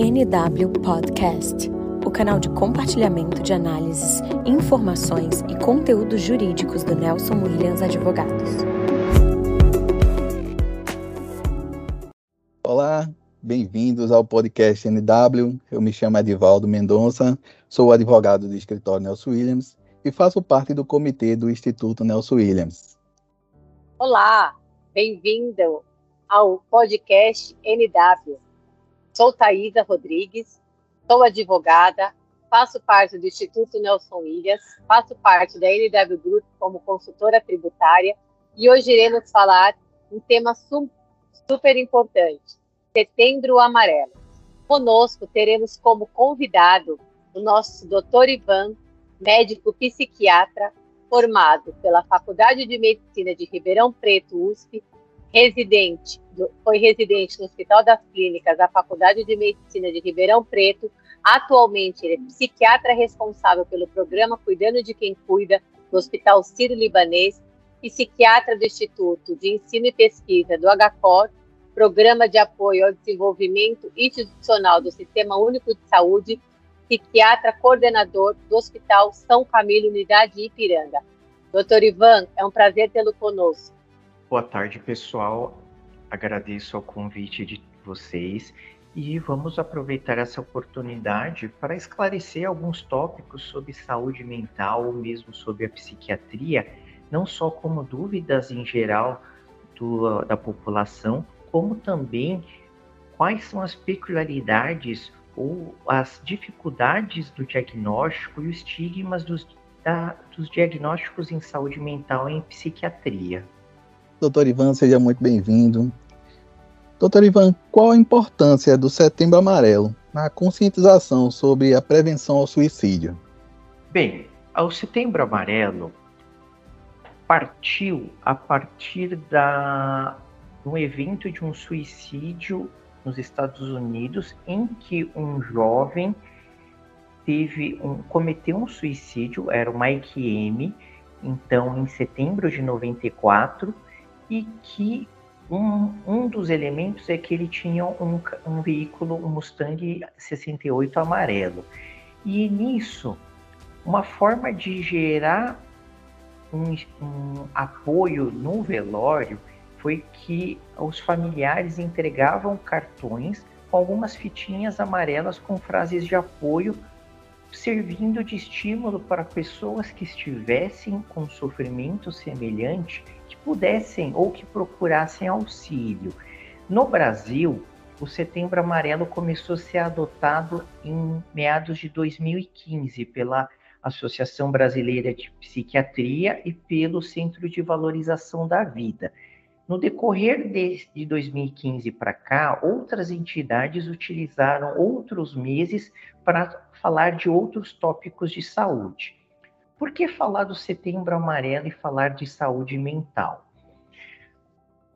NW Podcast, o canal de compartilhamento de análises, informações e conteúdos jurídicos do Nelson Williams Advogados. Olá, bem-vindos ao podcast NW. Eu me chamo Edivaldo Mendonça, sou advogado do escritório Nelson Williams e faço parte do comitê do Instituto Nelson Williams. Olá, bem-vindo ao podcast NW. Sou Thaisa Rodrigues, sou advogada, faço parte do Instituto Nelson Williams, faço parte da NW Group como consultora tributária e hoje iremos falar um tema super importante, Setembro Amarelo. Conosco teremos como convidado o nosso Dr. Ivan, médico psiquiatra, formado pela Faculdade de Medicina de Ribeirão Preto, USP, residente, foi residente no Hospital das Clínicas da Faculdade de Medicina de Ribeirão Preto. Atualmente, ele é psiquiatra responsável pelo programa Cuidando de Quem Cuida do Hospital Sírio-Libanês, psiquiatra do Instituto de Ensino e Pesquisa do HCOR, Programa de Apoio ao Desenvolvimento Institucional do Sistema Único de Saúde, psiquiatra coordenador do Hospital São Camilo Unidade Ipiranga. Doutor Ivan, é um prazer tê-lo conosco. Boa tarde, pessoal. Agradeço ao convite de vocês e vamos aproveitar essa oportunidade para esclarecer alguns tópicos sobre saúde mental ou mesmo sobre a psiquiatria, não só como dúvidas em geral do, da população, como também quais são as peculiaridades ou as dificuldades do diagnóstico e os estigmas dos, da, dos diagnósticos em saúde mental e em psiquiatria. Doutor Ivan, seja muito bem-vindo. Doutor Ivan, qual a importância do Setembro Amarelo na conscientização sobre a prevenção ao suicídio? Bem, o Setembro Amarelo partiu a partir da um evento de um suicídio nos Estados Unidos em que um jovem teve um cometeu um suicídio, era o Mike M, então em setembro de 94 e que um, um dos elementos é que ele tinha um, um veículo, um Mustang 68 amarelo. E nisso, uma forma de gerar um, um apoio no velório foi que os familiares entregavam cartões com algumas fitinhas amarelas com frases de apoio, servindo de estímulo para pessoas que estivessem com sofrimento semelhante pudessem ou que procurassem auxílio. No Brasil, o Setembro Amarelo começou a ser adotado em meados de 2015 pela Associação Brasileira de Psiquiatria e pelo Centro de Valorização da Vida. No decorrer de 2015 para cá, outras entidades utilizaram outros meses para falar de outros tópicos de saúde. Por que falar do Setembro Amarelo e falar de saúde mental?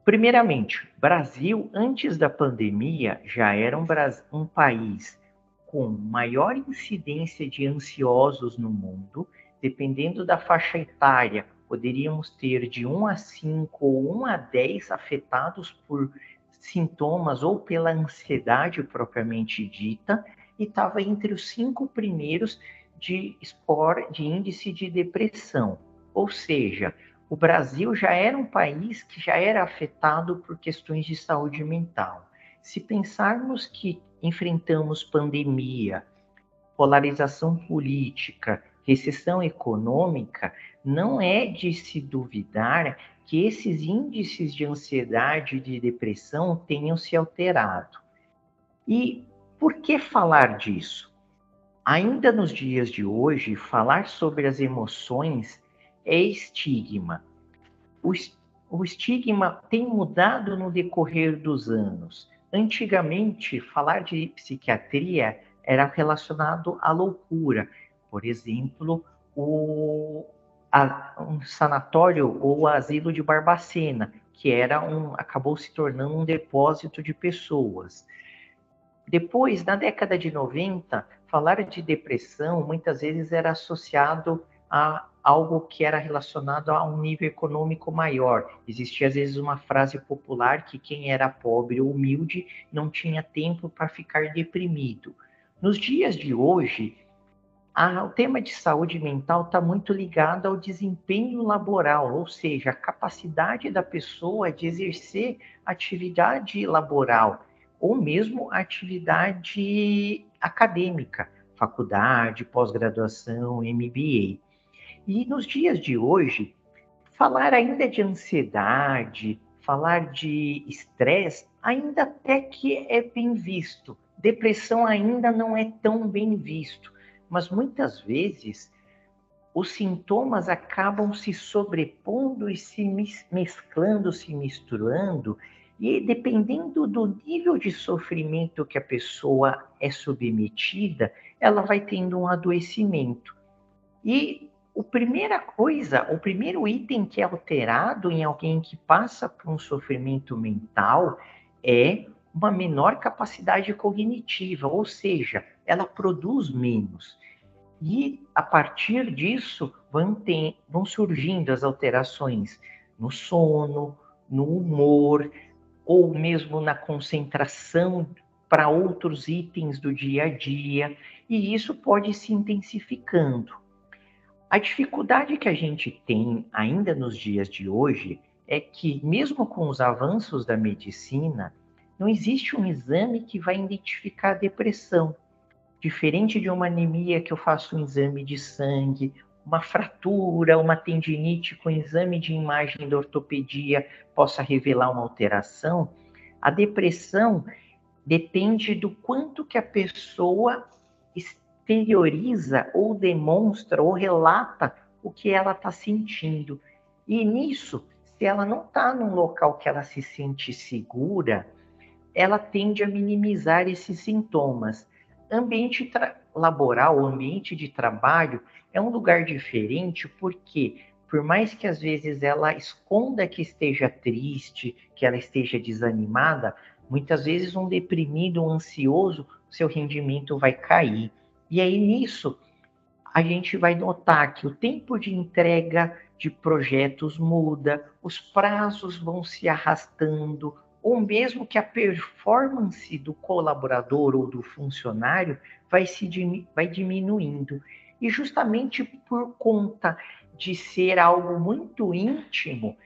Primeiramente, Brasil, antes da pandemia, já era um, um país com maior incidência de ansiosos no mundo. Dependendo da faixa etária, poderíamos ter de 1 a 5 ou 1 a 10 afetados por sintomas ou pela ansiedade propriamente dita, e estava entre os cinco primeiros de, score, de índice de depressão. Ou seja, o Brasil já era um país que já era afetado por questões de saúde mental. Se pensarmos que enfrentamos pandemia, polarização política, recessão econômica, não é de se duvidar que esses índices de ansiedade e de depressão tenham se alterado. E por que falar disso? Ainda nos dias de hoje, falar sobre as emoções é estigma. O, estigma tem mudado no decorrer dos anos. Antigamente, falar de psiquiatria era relacionado à loucura. Por exemplo, o, a, um sanatório ou asilo de Barbacena, que era um, acabou se tornando um depósito de pessoas. Depois, na década de 90, falar de depressão muitas vezes era associado a algo que era relacionado a um nível econômico maior. Existia às vezes uma frase popular que quem era pobre ou humilde não tinha tempo para ficar deprimido. Nos dias de hoje, a, o tema de saúde mental está muito ligado ao desempenho laboral, ou seja, a capacidade da pessoa de exercer atividade laboral ou mesmo atividade acadêmica, faculdade, pós-graduação, MBA. E nos dias de hoje, falar ainda de ansiedade, falar de estresse, ainda até que é bem visto. Depressão ainda não é tão bem visto, mas muitas vezes os sintomas acabam se sobrepondo e se mesclando, se misturando, e dependendo do nível de sofrimento que a pessoa é submetida, ela vai tendo um adoecimento. E a primeira coisa, o primeiro item que é alterado em alguém que passa por um sofrimento mental é uma menor capacidade cognitiva, ou seja, ela produz menos. E a partir disso vão, ter, vão surgindo as alterações no sono, no humor, ou mesmo na concentração para outros itens do dia a dia, e isso pode se intensificando. A dificuldade que a gente tem ainda nos dias de hoje é que, mesmo com os avanços da medicina, não existe um exame que vai identificar a depressão. Diferente de uma anemia que eu faço um exame de sangue, uma fratura, uma tendinite com exame de imagem da ortopedia possa revelar uma alteração, a depressão depende do quanto que a pessoa exterioriza ou demonstra ou relata o que ela está sentindo. E nisso, se ela não está num local que ela se sente segura, ela tende a minimizar esses sintomas. Ambiente laboral, o ambiente de trabalho é um lugar diferente porque, por mais que às vezes ela esconda que esteja triste, que ela esteja desanimada, muitas vezes um deprimido, um ansioso, seu rendimento vai cair. E aí nisso a gente vai notar que o tempo de entrega de projetos muda, os prazos vão se arrastando, ou mesmo que a performance do colaborador ou do funcionário vai se vai diminuindo. E justamente por conta de ser algo muito íntimo,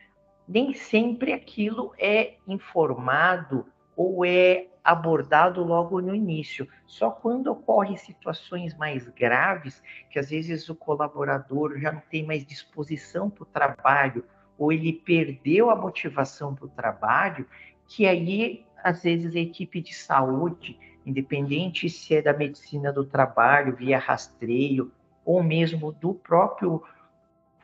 nem sempre aquilo é informado ou é abordado logo no início. Só quando ocorrem situações mais graves, que às vezes o colaborador já não tem mais disposição para o trabalho, ou ele perdeu a motivação para o trabalho, que aí, às vezes, a equipe de saúde, independente se é da medicina do trabalho, via rastreio, ou mesmo do próprio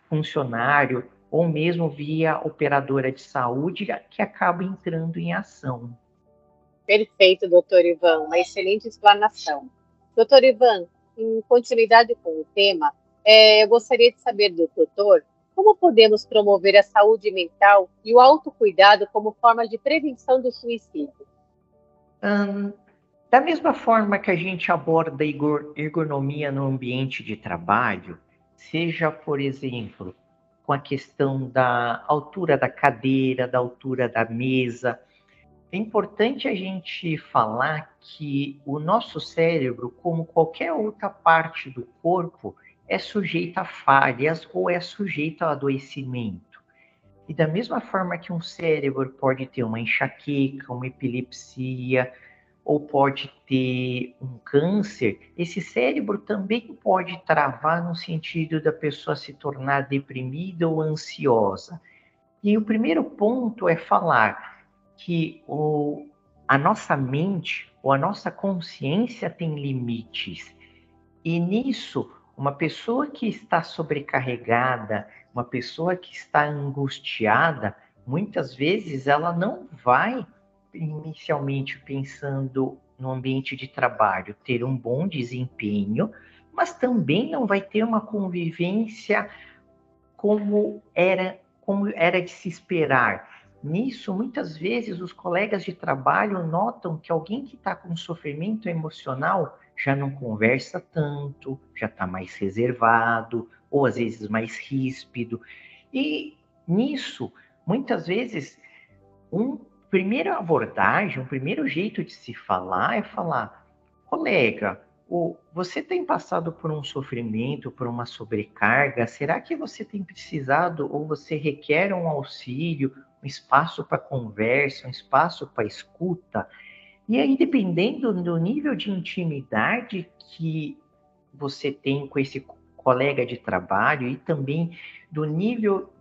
funcionário, ou mesmo via operadora de saúde, que acaba entrando em ação. Perfeito, doutor Ivan, uma excelente explanação. Doutor Ivan, em continuidade com o tema, é, eu gostaria de saber do doutor como podemos promover a saúde mental e o autocuidado como forma de prevenção do suicídio. Da mesma forma que a gente aborda ergonomia no ambiente de trabalho, seja, por exemplo, com a questão da altura da cadeira, da altura da mesa, é importante a gente falar que o nosso cérebro, como qualquer outra parte do corpo, é sujeito a falhas ou é sujeito a adoecimento. E da mesma forma que um cérebro pode ter uma enxaqueca, uma epilepsia, ou pode ter um câncer, esse cérebro também pode travar no sentido da pessoa se tornar deprimida ou ansiosa. E o primeiro ponto é falar que o, a nossa mente ou a nossa consciência tem limites. E nisso, uma pessoa que está sobrecarregada, uma pessoa que está angustiada, muitas vezes ela não vai inicialmente pensando no ambiente de trabalho ter um bom desempenho, mas também não vai ter uma convivência como era como era de se esperar. Nisso, muitas vezes, os colegas de trabalho notam que alguém que está com sofrimento emocional já não conversa tanto, já está mais reservado, ou às vezes mais ríspido. E nisso, muitas vezes, um primeira abordagem, um primeiro jeito de se falar é falar, colega, você tem passado por um sofrimento, por uma sobrecarga? Será que você tem precisado ou você requer um auxílio, um espaço para conversa, um espaço para escuta? E aí, dependendo do nível de intimidade que você tem com esse colega de trabalho e também do nível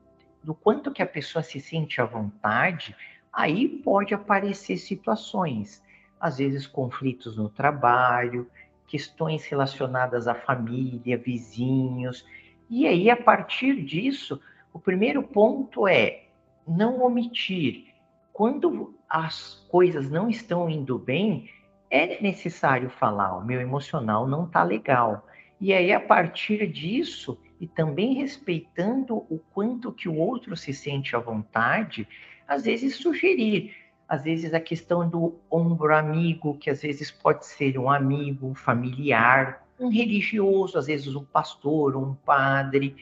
do quanto que a pessoa se sente à vontade, aí pode aparecer situações, às vezes conflitos no trabalho, questões relacionadas à família, vizinhos. E aí, a partir disso, o primeiro ponto é não omitir. Quando as coisas não estão indo bem, é necessário falar: o meu emocional não está legal. E aí, a partir disso, e também respeitando o quanto que o outro se sente à vontade, às vezes sugerir, às vezes a questão do ombro amigo, que às vezes pode ser um amigo, um familiar, um religioso, às vezes um pastor, um padre,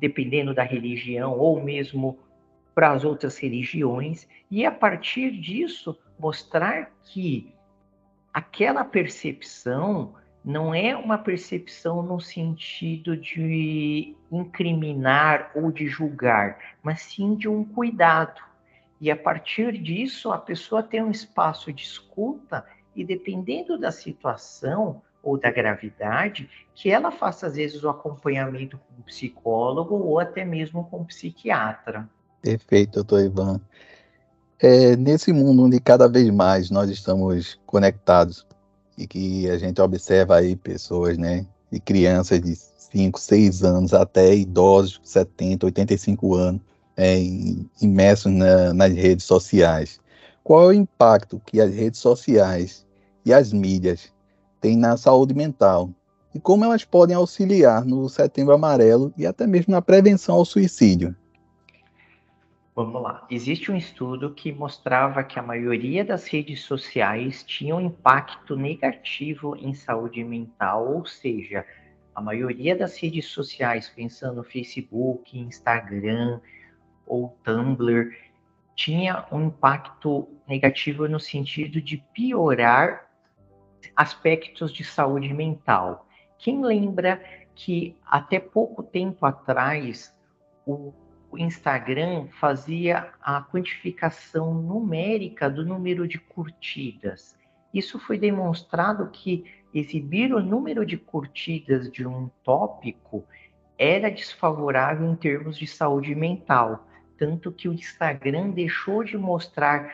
dependendo da religião, ou mesmo para as outras religiões, e a partir disso mostrar que aquela percepção não é uma percepção no sentido de incriminar ou de julgar, mas sim de um cuidado. E a partir disso, a pessoa tem um espaço de escuta e dependendo da situação ou da gravidade, que ela faça às vezes o acompanhamento com um psicólogo ou até mesmo com um psiquiatra. Perfeito, doutor Ivan. É, nesse mundo onde cada vez mais nós estamos conectados e que a gente observa aí pessoas, né, de crianças de 5, 6 anos até idosos, 70, 85 anos, é, imersos na, nas redes sociais. Qual é o impacto que as redes sociais e as mídias têm na saúde mental? E como elas podem auxiliar no Setembro Amarelo e até mesmo na prevenção ao suicídio? Vamos lá. Existe um estudo que mostrava que a maioria das redes sociais tinha um impacto negativo em saúde mental, ou seja, a maioria das redes sociais, pensando no Facebook, Instagram ou Tumblr, tinha um impacto negativo no sentido de piorar aspectos de saúde mental. Quem lembra que até pouco tempo atrás o o Instagram fazia a quantificação numérica do número de curtidas. Isso foi demonstrado que exibir o número de curtidas de um tópico era desfavorável em termos de saúde mental, tanto que o Instagram deixou de mostrar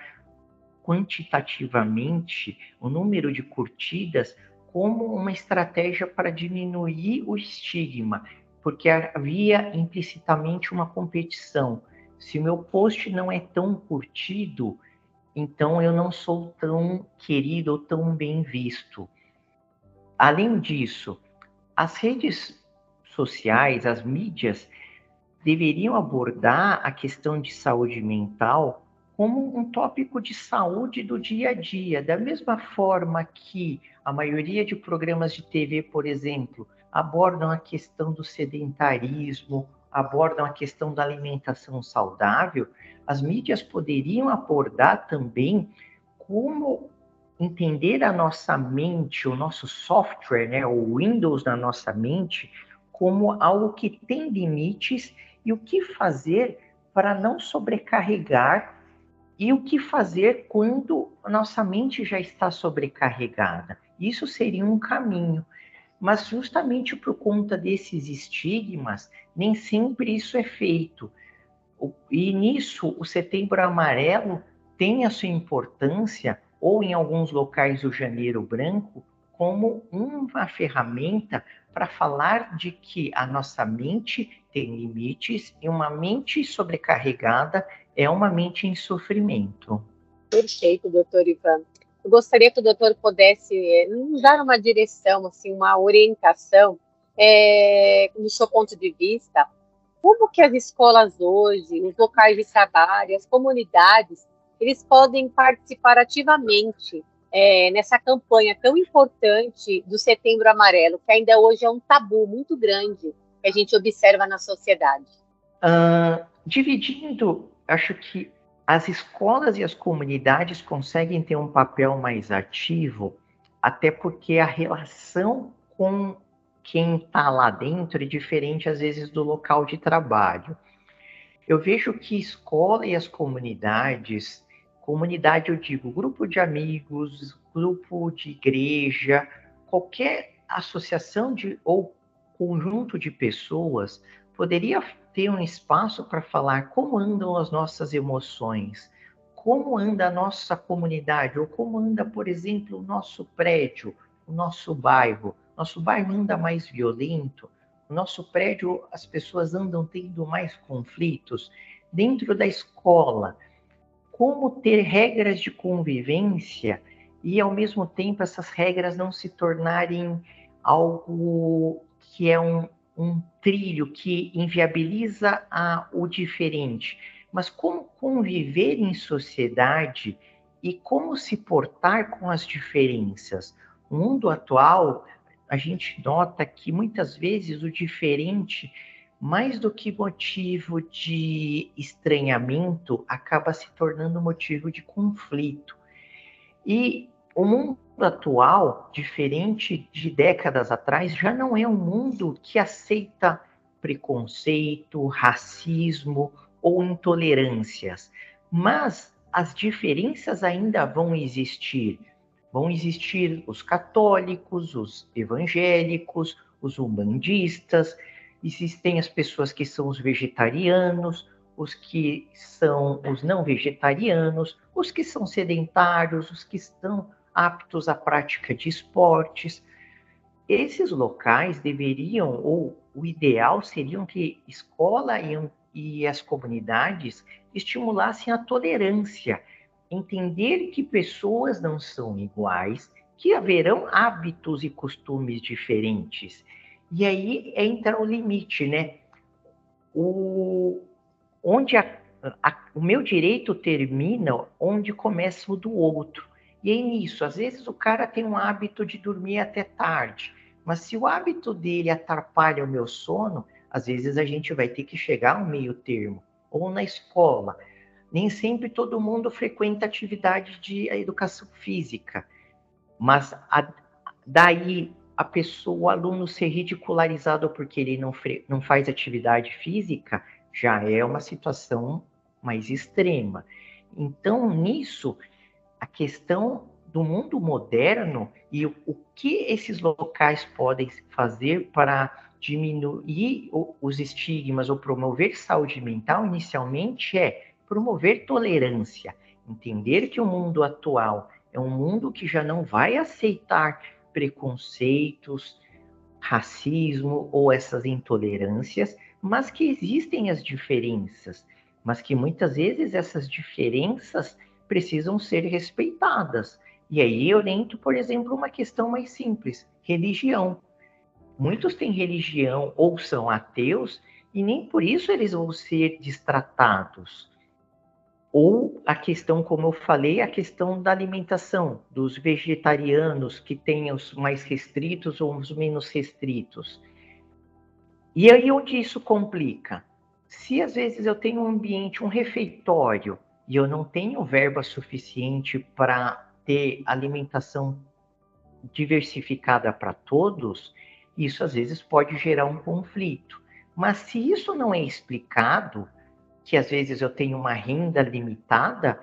quantitativamente o número de curtidas como uma estratégia para diminuir o estigma, porque havia implicitamente uma competição. Se o meu post não é tão curtido, então eu não sou tão querido ou tão bem visto. Além disso, as redes sociais, as mídias, deveriam abordar a questão de saúde mental como um tópico de saúde do dia a dia, da mesma forma que a maioria de programas de TV, por exemplo, abordam a questão do sedentarismo, abordam a questão da alimentação saudável, as mídias poderiam abordar também como entender a nossa mente, o nosso software, né, o Windows na nossa mente, como algo que tem limites e o que fazer para não sobrecarregar e o que fazer quando a nossa mente já está sobrecarregada. Isso seria um caminho mas justamente por conta desses estigmas, nem sempre isso é feito. E nisso, o Setembro Amarelo tem a sua importância, ou em alguns locais o Janeiro Branco, como uma ferramenta para falar de que a nossa mente tem limites e uma mente sobrecarregada é uma mente em sofrimento. Perfeito, doutor Ivan. Eu gostaria que o doutor pudesse eh, nos dar uma direção, assim, uma orientação, é, no seu ponto de vista, como que as escolas hoje, os locais de trabalho, as comunidades, eles podem participar ativamente é, nessa campanha tão importante do Setembro Amarelo, que ainda hoje é um tabu muito grande que a gente observa na sociedade? Uh, dividindo, acho que as escolas e as comunidades conseguem ter um papel mais ativo, até porque a relação com quem está lá dentro é diferente, às vezes, do local de trabalho. Eu vejo que escola e as comunidades, comunidade eu digo grupo de amigos, grupo de igreja, qualquer associação de ou conjunto de pessoas poderia ter um espaço para falar como andam as nossas emoções, como anda a nossa comunidade, ou como anda, por exemplo, o nosso prédio, o nosso bairro. Nosso bairro anda mais violento, o nosso prédio as pessoas andam tendo mais conflitos. Dentro da escola, como ter regras de convivência e, ao mesmo tempo, essas regras não se tornarem algo que é um, um trilho que inviabiliza a, o diferente, mas como conviver em sociedade e como se portar com as diferenças. O mundo atual, a gente nota que muitas vezes o diferente, mais do que motivo de estranhamento, acaba se tornando motivo de conflito. E o mundo atual, diferente de décadas atrás, já não é um mundo que aceita preconceito, racismo ou intolerâncias, mas as diferenças ainda vão existir. Vão existir os católicos, os evangélicos, os umbandistas, existem as pessoas que são os vegetarianos, os que são os não vegetarianos, os que são sedentários, os que estão aptos à prática de esportes. Esses locais deveriam, ou o ideal seriam que escola e, e as comunidades estimulassem a tolerância, entender que pessoas não são iguais, que haverão hábitos e costumes diferentes. E aí entra o limite, né? O, onde a, a, o meu direito termina, onde começa o do outro. E é nisso, às vezes o cara tem um hábito de dormir até tarde, mas se o hábito dele atrapalha o meu sono, às vezes a gente vai ter que chegar a um meio termo. Ou na escola. Nem sempre todo mundo frequenta atividade de educação física, mas a, daí a pessoa, o aluno ser ridicularizado porque ele não, não faz atividade física, já é uma situação mais extrema. Então, nisso, a questão do mundo moderno e o, o que esses locais podem fazer para diminuir os estigmas ou promover saúde mental, inicialmente é promover tolerância, entender que o mundo atual é um mundo que já não vai aceitar preconceitos, racismo ou essas intolerâncias, mas que existem as diferenças, mas que muitas vezes essas diferenças precisam ser respeitadas. E aí eu oriento, por exemplo, uma questão mais simples: religião. Muitos têm religião ou são ateus e nem por isso eles vão ser destratados. Ou a questão, como eu falei, a questão da alimentação, dos vegetarianos que têm os mais restritos ou os menos restritos. E aí onde isso complica? Se às vezes eu tenho um ambiente, um refeitório, e eu não tenho verba suficiente para ter alimentação diversificada para todos, isso às vezes pode gerar um conflito. Mas se isso não é explicado, que às vezes eu tenho uma renda limitada,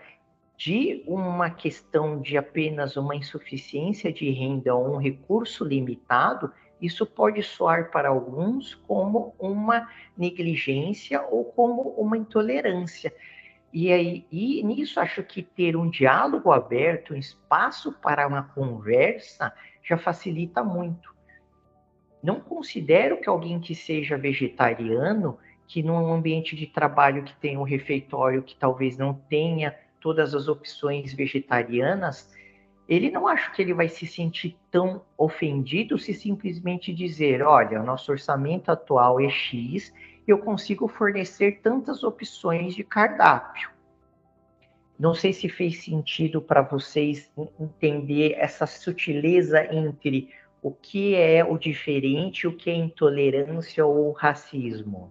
de uma questão de apenas uma insuficiência de renda ou um recurso limitado, isso pode soar para alguns como uma negligência ou como uma intolerância. E, aí, e nisso acho que ter um diálogo aberto, um espaço para uma conversa, já facilita muito. Não considero que alguém que seja vegetariano, que num ambiente de trabalho que tem um refeitório que talvez não tenha todas as opções vegetarianas, ele não acha que ele vai se sentir tão ofendido se simplesmente dizer, olha, nosso orçamento atual é X eu consigo fornecer tantas opções de cardápio. Não sei se fez sentido para vocês entender essa sutileza entre o que é o diferente, o que é intolerância ou racismo.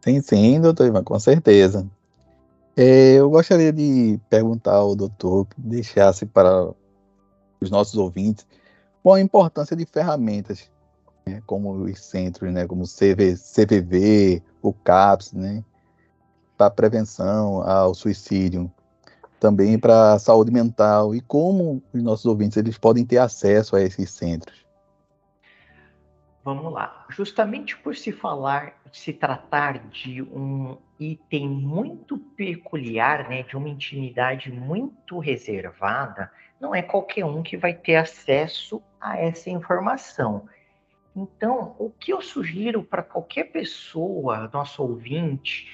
Sim, sim, doutor Ivan, com certeza. É, eu gostaria de perguntar ao doutor que deixasse para os nossos ouvintes qual a importância de ferramentas né, como os centros, né, como o CV, CVV, o CAPS, né, para prevenção ao suicídio, também para a saúde mental e como os nossos ouvintes eles podem ter acesso a esses centros. Vamos lá. Justamente por se falar, se tratar de um item muito peculiar, né, de uma intimidade muito reservada, não é qualquer um que vai ter acesso a essa informação. Então, o que eu sugiro para qualquer pessoa, nosso ouvinte,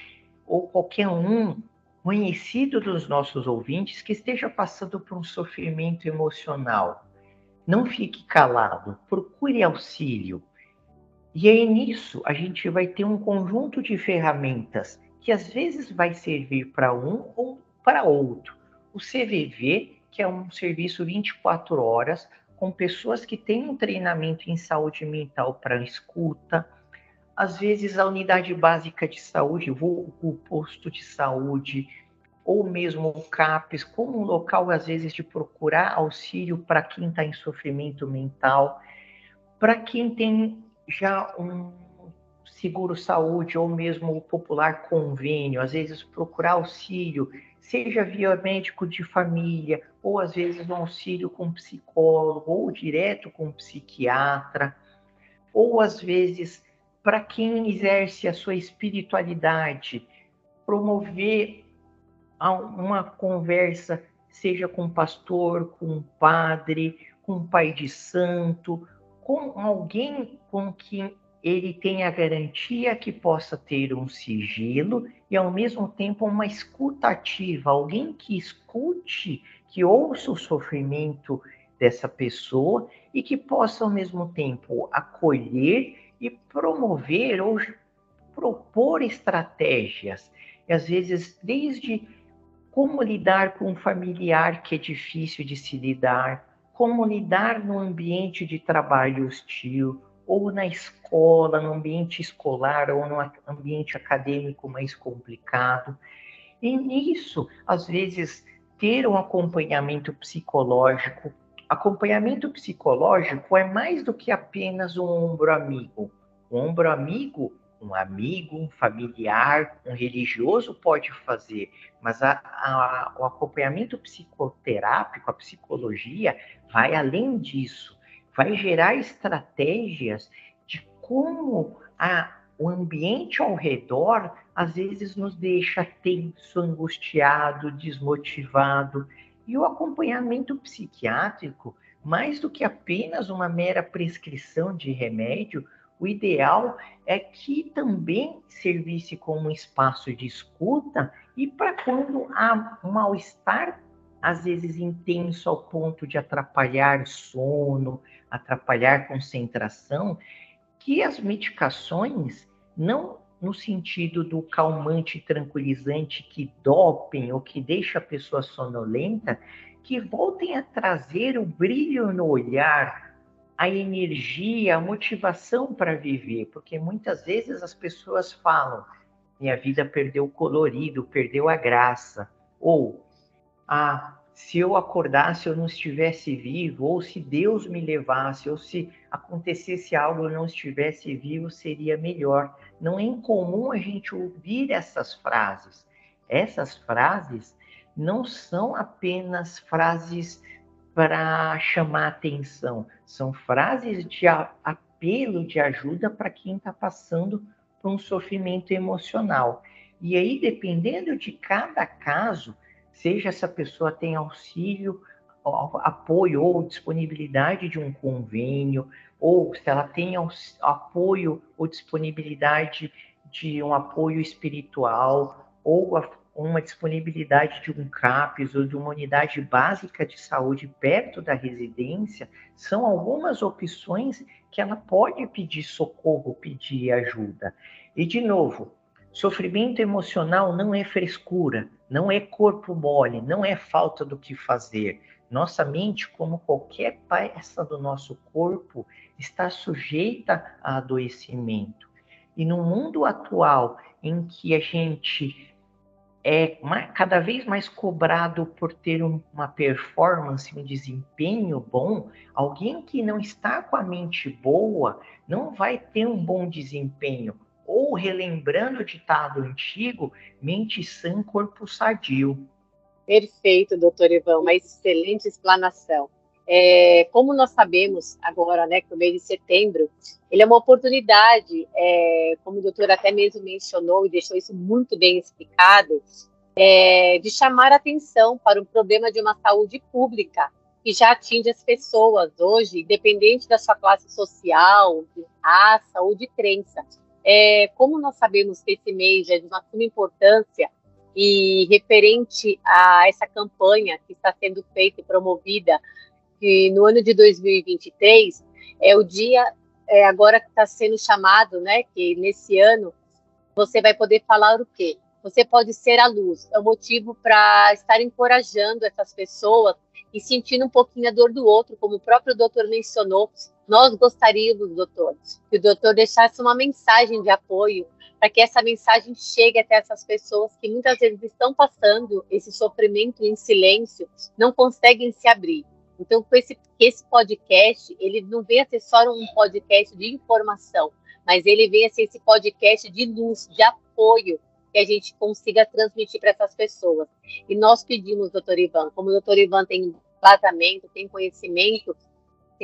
ou qualquer um conhecido dos nossos ouvintes que esteja passando por um sofrimento emocional, não fique calado, procure auxílio. E aí nisso a gente vai ter um conjunto de ferramentas que às vezes vai servir para um ou para outro. O CVV, que é um serviço 24 horas com pessoas que têm um treinamento em saúde mental para escuta, às vezes a unidade básica de saúde, o posto de saúde, ou mesmo o CAPES, como um local, às vezes, de procurar auxílio para quem está em sofrimento mental, para quem tem já um seguro-saúde ou mesmo o popular convênio, às vezes procurar auxílio, seja via médico de família, ou às vezes um auxílio com psicólogo, ou direto com psiquiatra, ou às vezes para quem exerce a sua espiritualidade, promover uma conversa, seja com pastor, com padre, com pai de santo, com alguém com quem ele tenha a garantia que possa ter um sigilo e, ao mesmo tempo, uma escuta ativa, alguém que escute, que ouça o sofrimento dessa pessoa e que possa, ao mesmo tempo, acolher e promover ou propor estratégias. E às vezes, desde como lidar com um familiar que é difícil de se lidar, como lidar no ambiente de trabalho hostil, ou na escola, no ambiente escolar, ou no ambiente acadêmico mais complicado. E nisso, às vezes, ter um acompanhamento psicológico Acompanhamento psicológico é mais do que apenas um ombro amigo. Um ombro amigo, um amigo, um familiar, um religioso pode fazer, mas a, a, o acompanhamento psicoterápico, a psicologia, vai além disso. Vai gerar estratégias de como a, o ambiente ao redor às vezes nos deixa tenso, angustiado, desmotivado. E o acompanhamento psiquiátrico, mais do que apenas uma mera prescrição de remédio, o ideal é que também servisse como um espaço de escuta e para quando há mal-estar, às vezes intenso ao ponto de atrapalhar sono, atrapalhar concentração, que as medicações não no sentido do calmante tranquilizante que dopem ou que deixa a pessoa sonolenta, que voltem a trazer o brilho no olhar, a energia, a motivação para viver, porque muitas vezes as pessoas falam: minha vida perdeu o colorido, perdeu a graça, ou ah, se eu acordasse eu não estivesse vivo, ou se Deus me levasse, ou se acontecesse algo eu não estivesse vivo, seria melhor. Não é incomum a gente ouvir essas frases. Essas frases não são apenas frases para chamar atenção, são frases de apelo, de ajuda para quem está passando por um sofrimento emocional. E aí, dependendo de cada caso, seja essa pessoa tem auxílio, apoio ou disponibilidade de um convênio, ou se ela tem apoio ou disponibilidade de um apoio espiritual, ou uma disponibilidade de um CAPES ou de uma unidade básica de saúde perto da residência, são algumas opções que ela pode pedir socorro, pedir ajuda. E, de novo, Sofrimento emocional não é frescura, não é corpo mole, não é falta do que fazer. Nossa mente, como qualquer peça do nosso corpo, está sujeita a adoecimento. E no mundo atual, em que a gente é cada vez mais cobrado por ter uma performance, um desempenho bom, alguém que não está com a mente boa não vai ter um bom desempenho. Ou, relembrando o ditado antigo, mente sã, corpo sadio. Perfeito, doutor Ivan, uma excelente explanação. É, como nós sabemos agora, né, que o mês de setembro, ele é uma oportunidade, é, como o doutor até mesmo mencionou e deixou isso muito bem explicado, é, de chamar atenção para o problema de uma saúde pública que já atinge as pessoas hoje, independente da sua classe social, de raça ou de crença. É, como nós sabemos que esse mês é de uma suma importância e referente a essa campanha que está sendo feita e promovida que no ano de 2023 é o dia é, agora que está sendo chamado, né? Que nesse ano você vai poder falar o quê? Você pode ser a luz. É o motivo para estar encorajando essas pessoas e sentindo um pouquinho a dor do outro, como o próprio doutor mencionou. Nós gostaríamos, doutor, que o doutor deixasse uma mensagem de apoio para que essa mensagem chegue até essas pessoas que muitas vezes estão passando esse sofrimento em silêncio, não conseguem se abrir. Então, com esse, esse podcast, ele não vem a ser só um podcast de informação, mas ele vem a ser esse podcast de luz, de apoio, que a gente consiga transmitir para essas pessoas. E nós pedimos, doutor Ivan, como o doutor Ivan tem embasamento, tem conhecimento,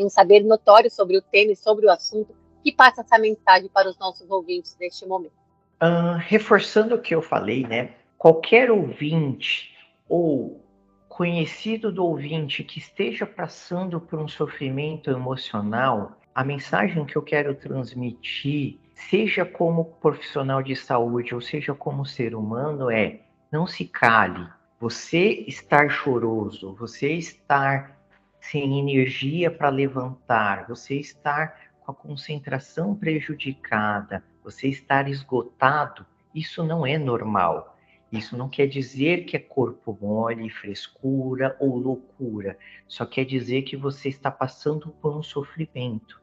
tem um saber notório sobre o tema e sobre o assunto, que passa essa mensagem para os nossos ouvintes neste momento. Uh, reforçando o que eu falei, né? Qualquer ouvinte ou conhecido do ouvinte que esteja passando por um sofrimento emocional, a mensagem que eu quero transmitir, seja como profissional de saúde ou seja como ser humano, é não se cale. Você estar choroso, você estar sem energia para levantar, você estar com a concentração prejudicada, você estar esgotado, isso não é normal. Isso não quer dizer que é corpo mole, frescura ou loucura. Só quer dizer que você está passando por um sofrimento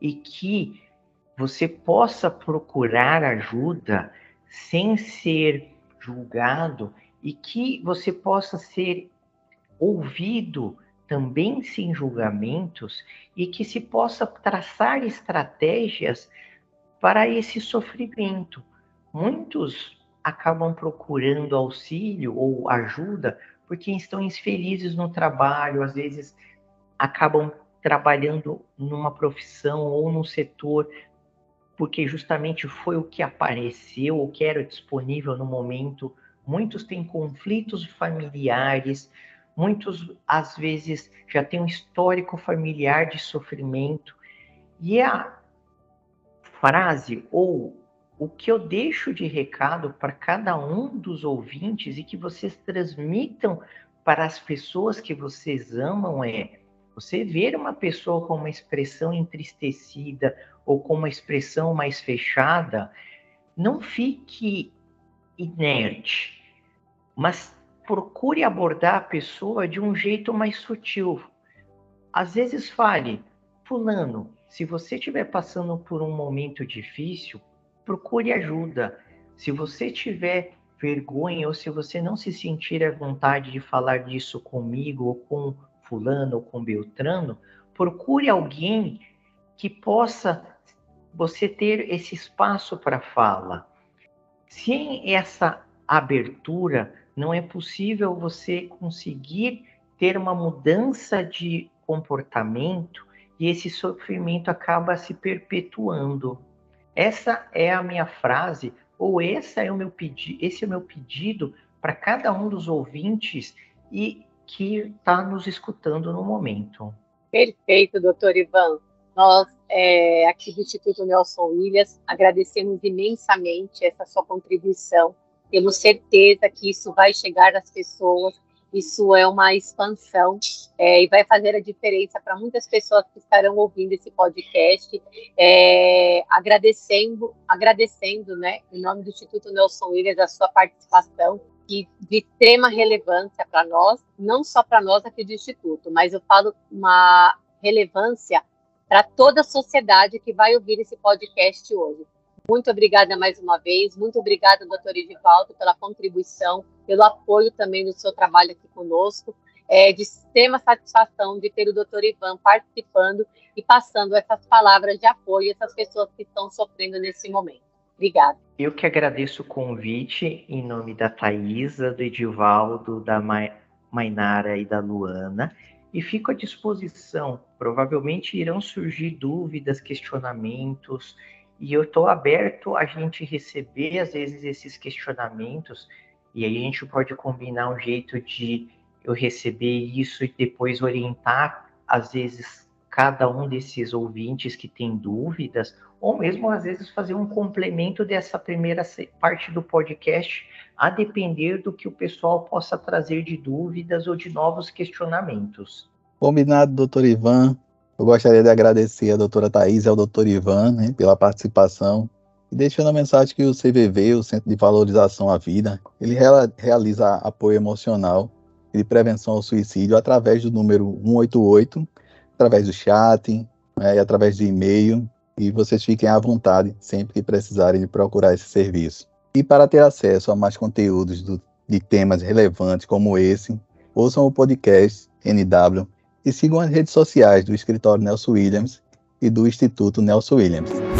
e que você possa procurar ajuda sem ser julgado e que você possa ser ouvido também sem julgamentos e que se possa traçar estratégias para esse sofrimento. Muitos acabam procurando auxílio ou ajuda porque estão infelizes no trabalho, às vezes acabam trabalhando numa profissão ou num setor porque justamente foi o que apareceu, o que era disponível no momento. Muitos têm conflitos familiares, muitos às vezes já têm um histórico familiar de sofrimento. E a frase ou o que eu deixo de recado para cada um dos ouvintes e que vocês transmitam para as pessoas que vocês amam é você ver uma pessoa com uma expressão entristecida ou com uma expressão mais fechada, não fique inerte, mas procure abordar a pessoa de um jeito mais sutil. Às vezes fale, fulano, se você estiver passando por um momento difícil, procure ajuda. Se você tiver vergonha ou se você não se sentir à vontade de falar disso comigo ou com fulano ou com Beltrano, procure alguém que possa você ter esse espaço para fala. Sem essa abertura, não é possível você conseguir ter uma mudança de comportamento e esse sofrimento acaba se perpetuando. Essa é a minha frase, ou essa é o meu pedi esse é o meu pedido para cada um dos ouvintes e que está nos escutando no momento. Perfeito, doutor Ivan. Nós, é, aqui do Instituto Nelson Williams, agradecemos imensamente essa sua contribuição. Temos certeza que isso vai chegar às pessoas Isso é uma expansão é, e vai fazer a diferença para muitas pessoas que estarão ouvindo esse podcast. É, agradecendo, agradecendo, né, em nome do Instituto Nelson Williams, a sua participação de, de extrema relevância para nós, não só para nós aqui do Instituto, mas eu falo uma relevância para toda a sociedade que vai ouvir esse podcast hoje. Muito obrigada mais uma vez. Muito obrigada, doutor Edivaldo, pela contribuição, pelo apoio também no seu trabalho aqui conosco. É de extrema satisfação de ter o doutor Ivan participando e passando essas palavras de apoio a essas pessoas que estão sofrendo nesse momento. Obrigada. Eu que agradeço o convite em nome da Thaisa, do Edivaldo, da Mainara e da Luana e fico à disposição. Provavelmente irão surgir dúvidas, questionamentos e eu estou aberto a gente receber, às vezes, esses questionamentos, e aí a gente pode combinar um jeito de eu receber isso e depois orientar, às vezes, cada um desses ouvintes que tem dúvidas, ou mesmo, às vezes, fazer um complemento dessa primeira parte do podcast, a depender do que o pessoal possa trazer de dúvidas ou de novos questionamentos. Combinado, doutor Ivan. Eu gostaria de agradecer a doutora Thais e ao doutor Ivan né, pela participação e deixando a mensagem que o CVV, o Centro de Valorização à Vida, ele realiza apoio emocional e de prevenção ao suicídio através do número 188, através do chat né, e através de e-mail. E vocês fiquem à vontade sempre que precisarem de procurar esse serviço. E para ter acesso a mais conteúdos do, de temas relevantes como esse, ouçam o podcast NW e sigam as redes sociais do Escritório Nelson Williams e do Instituto Nelson Williams.